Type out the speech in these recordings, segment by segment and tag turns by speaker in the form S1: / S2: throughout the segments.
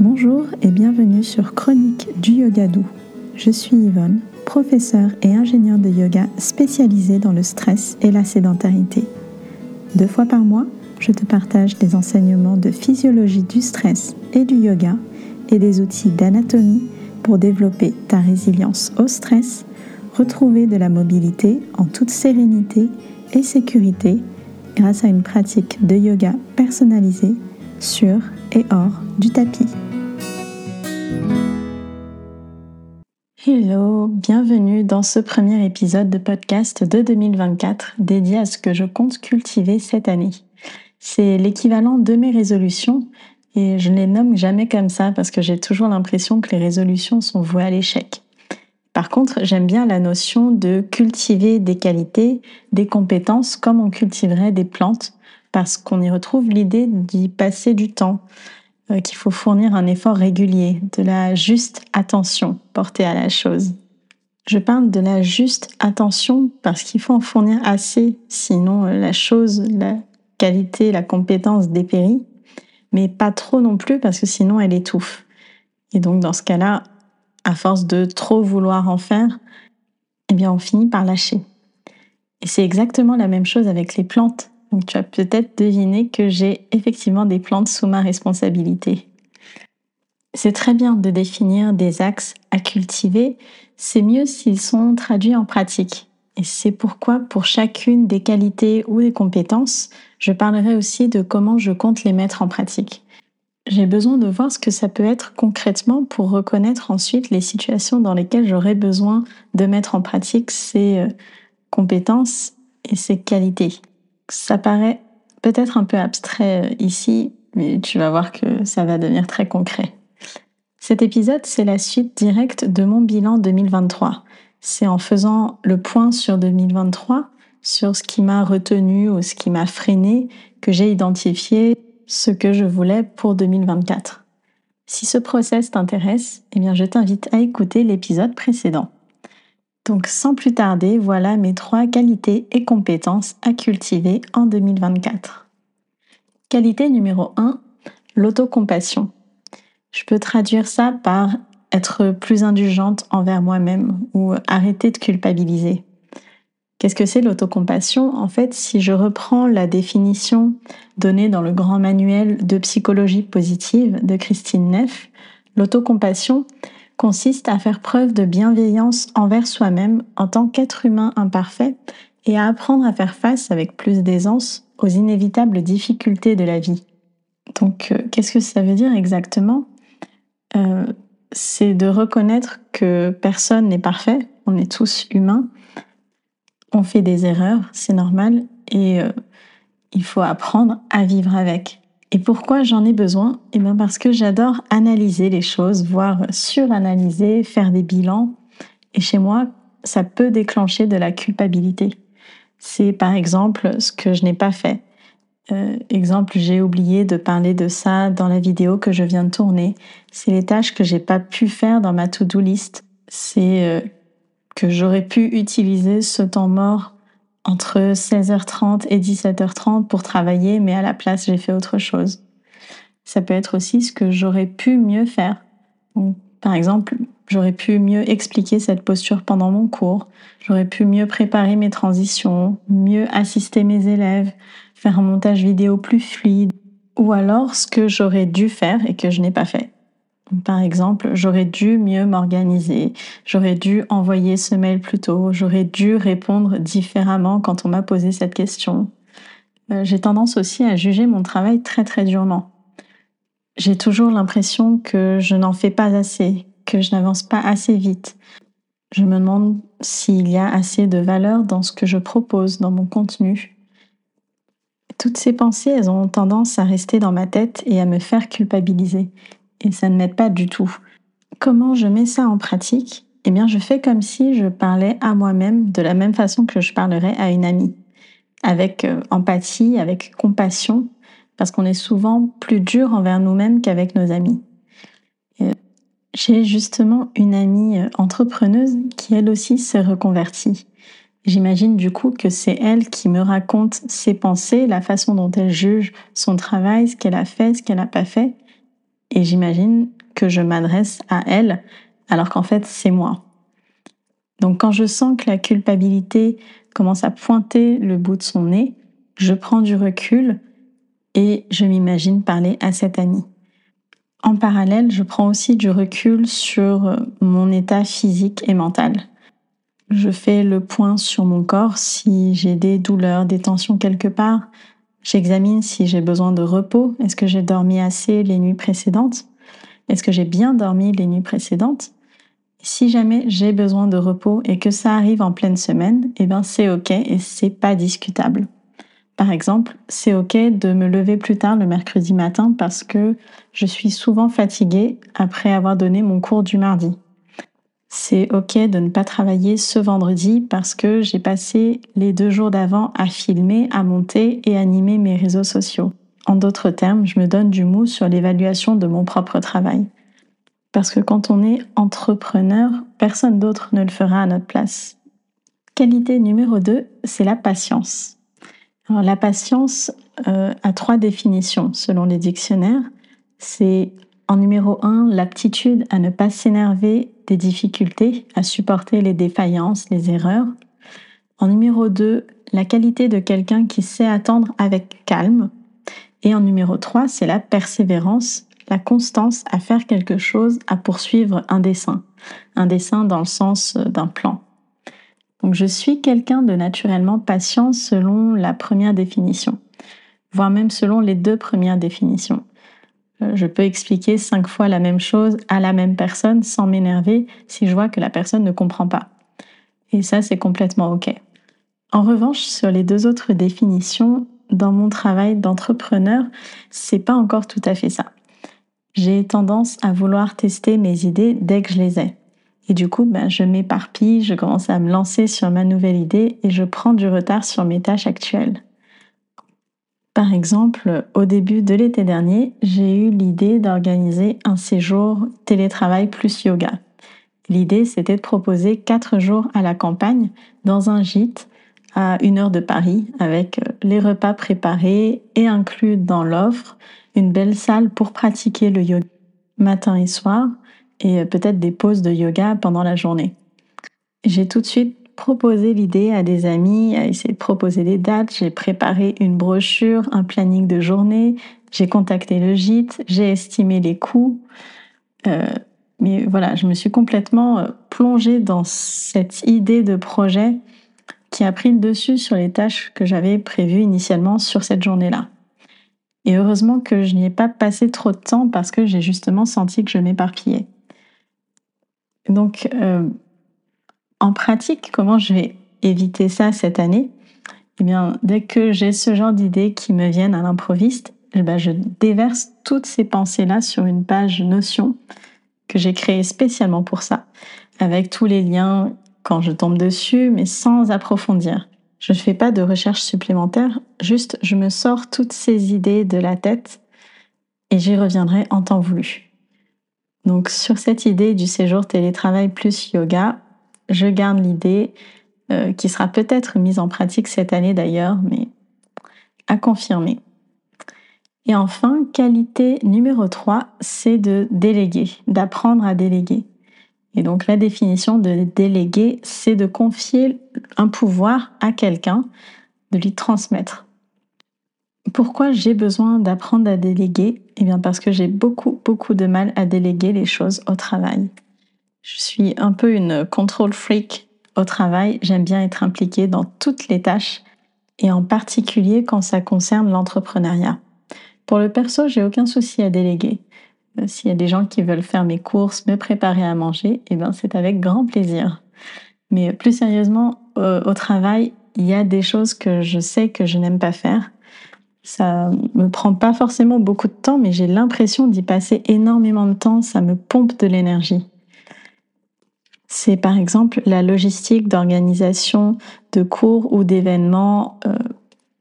S1: Bonjour et bienvenue sur Chronique du Yoga Doux. Je suis Yvonne, professeure et ingénieure de yoga spécialisée dans le stress et la sédentarité. Deux fois par mois, je te partage des enseignements de physiologie du stress et du yoga et des outils d'anatomie pour développer ta résilience au stress, retrouver de la mobilité en toute sérénité et sécurité grâce à une pratique de yoga personnalisée sur et hors du tapis. Hello, bienvenue dans ce premier épisode de podcast de 2024 dédié à ce que je compte cultiver cette année. C'est l'équivalent de mes résolutions et je ne les nomme jamais comme ça parce que j'ai toujours l'impression que les résolutions sont vouées à l'échec. Par contre, j'aime bien la notion de cultiver des qualités, des compétences comme on cultiverait des plantes parce qu'on y retrouve l'idée d'y passer du temps, qu'il faut fournir un effort régulier, de la juste attention portée à la chose. Je parle de la juste attention parce qu'il faut en fournir assez, sinon euh, la chose, la qualité, la compétence dépérit, mais pas trop non plus parce que sinon elle étouffe. Et donc dans ce cas-là, à force de trop vouloir en faire, eh bien on finit par lâcher. Et c'est exactement la même chose avec les plantes. Tu as peut-être deviné que j'ai effectivement des plantes sous ma responsabilité. C'est très bien de définir des axes à cultiver, c'est mieux s'ils sont traduits en pratique. Et c'est pourquoi pour chacune des qualités ou des compétences, je parlerai aussi de comment je compte les mettre en pratique. J'ai besoin de voir ce que ça peut être concrètement pour reconnaître ensuite les situations dans lesquelles j'aurai besoin de mettre en pratique ces euh, compétences et ces qualités. Ça paraît peut-être un peu abstrait euh, ici, mais tu vas voir que ça va devenir très concret. Cet épisode, c'est la suite directe de mon bilan 2023. C'est en faisant le point sur 2023, sur ce qui m'a retenu ou ce qui m'a freiné, que j'ai identifié ce que je voulais pour 2024. Si ce process t'intéresse, eh bien je t'invite à écouter l'épisode précédent. Donc sans plus tarder, voilà mes trois qualités et compétences à cultiver en 2024. Qualité numéro 1, l'autocompassion. Je peux traduire ça par être plus indulgente envers moi-même ou arrêter de culpabiliser. Qu'est-ce que c'est l'autocompassion? En fait, si je reprends la définition donnée dans le grand manuel de psychologie positive de Christine Neff, l'autocompassion, consiste à faire preuve de bienveillance envers soi-même en tant qu'être humain imparfait et à apprendre à faire face avec plus d'aisance aux inévitables difficultés de la vie. Donc, euh, qu'est-ce que ça veut dire exactement? Euh, C'est de reconnaître que personne n'est parfait, on est tous humains, on fait des erreurs, c'est normal, et euh, il faut apprendre à vivre avec. Et pourquoi j'en ai besoin? Eh bien parce que j'adore analyser les choses, voire suranalyser, faire des bilans. Et chez moi, ça peut déclencher de la culpabilité. C'est par exemple ce que je n'ai pas fait. Euh, exemple, j'ai oublié de parler de ça dans la vidéo que je viens de tourner. C'est les tâches que j'ai pas pu faire dans ma to-do list. C'est euh, que j'aurais pu utiliser ce temps mort entre 16h30 et 17h30 pour travailler, mais à la place, j'ai fait autre chose. Ça peut être aussi ce que j'aurais pu mieux faire. par exemple, j'aurais pu mieux expliquer cette posture pendant mon cours, j'aurais pu mieux préparer mes transitions, mieux assister mes élèves, faire un montage vidéo plus fluide, ou alors ce que j'aurais dû faire et que je n'ai pas fait. Par exemple, j'aurais dû mieux m'organiser, j'aurais dû envoyer ce mail plus tôt, j'aurais dû répondre différemment quand on m'a posé cette question. Euh, j'ai tendance aussi à juger mon travail très très durement. J'ai toujours l'impression que je n'en fais pas assez, que je n'avance pas assez vite. Je me demande s'il y a assez de valeur dans ce que je propose, dans mon contenu. Toutes ces pensées, elles ont tendance à rester dans ma tête et à me faire culpabiliser et ça ne m'aide pas du tout. Comment je mets ça en pratique? Eh bien, je fais comme si je parlais à moi-même de la même façon que je parlerais à une amie, avec euh, empathie, avec compassion, parce qu'on est souvent plus dur envers nous-mêmes qu'avec nos amis. J'ai justement une amie euh, entrepreneuse qui elle aussi s'est reconvertie. J'imagine du coup que c'est elle qui me raconte ses pensées, la façon dont elle juge son travail, ce qu'elle a fait, ce qu'elle n'a pas fait. Et j'imagine que je m'adresse à elle alors qu'en fait c'est moi. Donc quand je sens que la culpabilité commence à pointer le bout de son nez, je prends du recul et je m'imagine parler à cette amie. En parallèle, je prends aussi du recul sur mon état physique et mental. Je fais le point sur mon corps si j'ai des douleurs, des tensions quelque part. J'examine si j'ai besoin de repos. Est-ce que j'ai dormi assez les nuits précédentes? Est-ce que j'ai bien dormi les nuits précédentes? Si jamais j'ai besoin de repos et que ça arrive en pleine semaine, eh ben c'est ok et c'est pas discutable. Par exemple, c'est ok de me lever plus tard le mercredi matin parce que je suis souvent fatiguée après avoir donné mon cours du mardi c'est ok de ne pas travailler ce vendredi parce que j'ai passé les deux jours d'avant à filmer, à monter et animer mes réseaux sociaux. En d'autres termes, je me donne du mou sur l'évaluation de mon propre travail. Parce que quand on est entrepreneur, personne d'autre ne le fera à notre place. Qualité numéro 2, c'est la patience. Alors, la patience euh, a trois définitions selon les dictionnaires. C'est en numéro 1, l'aptitude à ne pas s'énerver des difficultés, à supporter les défaillances, les erreurs. En numéro 2, la qualité de quelqu'un qui sait attendre avec calme. Et en numéro 3, c'est la persévérance, la constance à faire quelque chose, à poursuivre un dessin. Un dessin dans le sens d'un plan. Donc je suis quelqu'un de naturellement patient selon la première définition, voire même selon les deux premières définitions. Euh, je peux expliquer cinq fois la même chose à la même personne sans m'énerver si je vois que la personne ne comprend pas. Et ça, c'est complètement OK. En revanche, sur les deux autres définitions, dans mon travail d'entrepreneur, c'est pas encore tout à fait ça. J'ai tendance à vouloir tester mes idées dès que je les ai. Et du coup, ben, je m'éparpille, je commence à me lancer sur ma nouvelle idée et je prends du retard sur mes tâches actuelles. Par exemple, au début de l'été dernier, j'ai eu l'idée d'organiser un séjour télétravail plus yoga. L'idée, c'était de proposer quatre jours à la campagne dans un gîte à une heure de Paris avec les repas préparés et inclus dans l'offre une belle salle pour pratiquer le yoga matin et soir et peut-être des pauses de yoga pendant la journée. J'ai tout de suite proposer l'idée à des amis, à essayer de proposer des dates. J'ai préparé une brochure, un planning de journée. J'ai contacté le gîte, j'ai estimé les coûts. Euh, mais voilà, je me suis complètement euh, plongée dans cette idée de projet qui a pris le dessus sur les tâches que j'avais prévues initialement sur cette journée-là. Et heureusement que je n'y ai pas passé trop de temps parce que j'ai justement senti que je m'éparpillais. Donc, euh, en pratique, comment je vais éviter ça cette année? Eh bien, dès que j'ai ce genre d'idées qui me viennent à l'improviste, eh ben, je déverse toutes ces pensées-là sur une page Notion que j'ai créée spécialement pour ça, avec tous les liens quand je tombe dessus, mais sans approfondir. Je ne fais pas de recherche supplémentaire, juste je me sors toutes ces idées de la tête et j'y reviendrai en temps voulu. Donc sur cette idée du séjour télétravail plus yoga, je garde l'idée euh, qui sera peut-être mise en pratique cette année d'ailleurs, mais à confirmer. Et enfin, qualité numéro 3, c'est de déléguer, d'apprendre à déléguer. Et donc la définition de déléguer, c'est de confier un pouvoir à quelqu'un, de lui transmettre. Pourquoi j'ai besoin d'apprendre à déléguer? Eh bien parce que j'ai beaucoup, beaucoup de mal à déléguer les choses au travail. Je suis un peu une control freak au travail. J'aime bien être impliquée dans toutes les tâches et en particulier quand ça concerne l'entrepreneuriat. Pour le perso, j'ai aucun souci à déléguer. Euh, s'il y a des gens qui veulent faire mes courses, me préparer à manger, eh ben c'est avec grand plaisir. Mais plus sérieusement, au travail, il y a des choses que je sais que je n'aime pas faire. Ça me prend pas forcément beaucoup de temps, mais j'ai l'impression d'y passer énormément de temps. Ça me pompe de l'énergie c'est par exemple la logistique d'organisation de cours ou d'événements euh,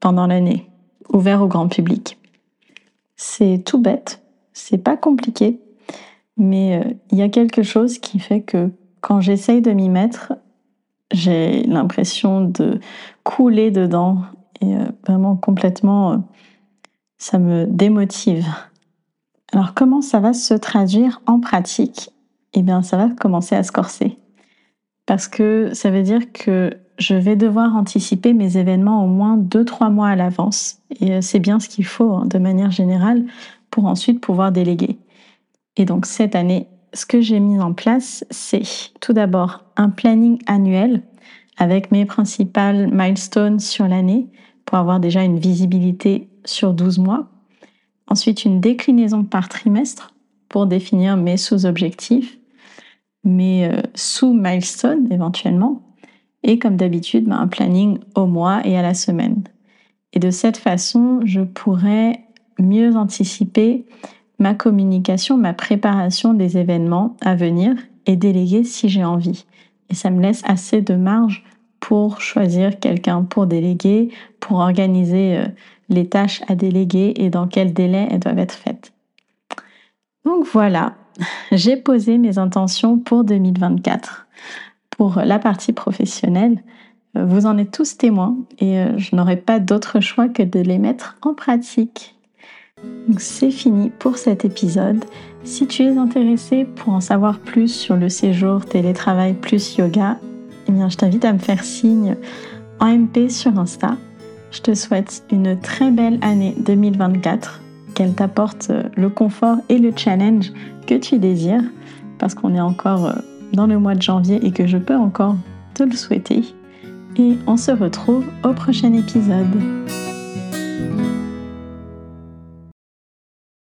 S1: pendant l'année, ouverts au grand public. C'est tout bête, c'est pas compliqué, mais euh, il y a quelque chose qui fait que quand j'essaye de m'y mettre, j'ai l'impression de couler dedans et euh, vraiment complètement, ça me démotive. Alors comment ça va se traduire en pratique? Eh bien ça va commencer à se corser. Parce que ça veut dire que je vais devoir anticiper mes événements au moins 2-3 mois à l'avance. Et euh, c'est bien ce qu'il faut hein, de manière générale pour ensuite pouvoir déléguer. Et donc cette année, ce que j'ai mis en place, c'est tout d'abord un planning annuel avec mes principales milestones sur l'année pour avoir déjà une visibilité sur 12 mois. Ensuite, une déclinaison par trimestre pour définir mes sous-objectifs, mes euh, sous-milestones éventuellement. Et comme d'habitude, ben, un planning au mois et à la semaine. Et de cette façon, je pourrais mieux anticiper ma communication, ma préparation des événements à venir et déléguer si j'ai envie. Et ça me laisse assez de marge pour choisir quelqu'un pour déléguer, pour organiser euh, les tâches à déléguer et dans quel délai elles doivent être faites. Donc voilà, j'ai posé mes intentions pour 2024. Pour la partie professionnelle, euh, vous en êtes tous témoins et euh, je n'aurai pas d'autre choix que de les mettre en pratique. C'est fini pour cet épisode. Si tu es intéressé pour en savoir plus sur le séjour télétravail plus yoga, eh bien je t'invite à me faire signe en MP sur Insta. Je te souhaite une très belle année 2024, qu'elle t'apporte euh, le confort et le challenge que tu désires, parce qu'on est encore euh, dans le mois de janvier et que je peux encore te le souhaiter. Et on se retrouve au prochain épisode.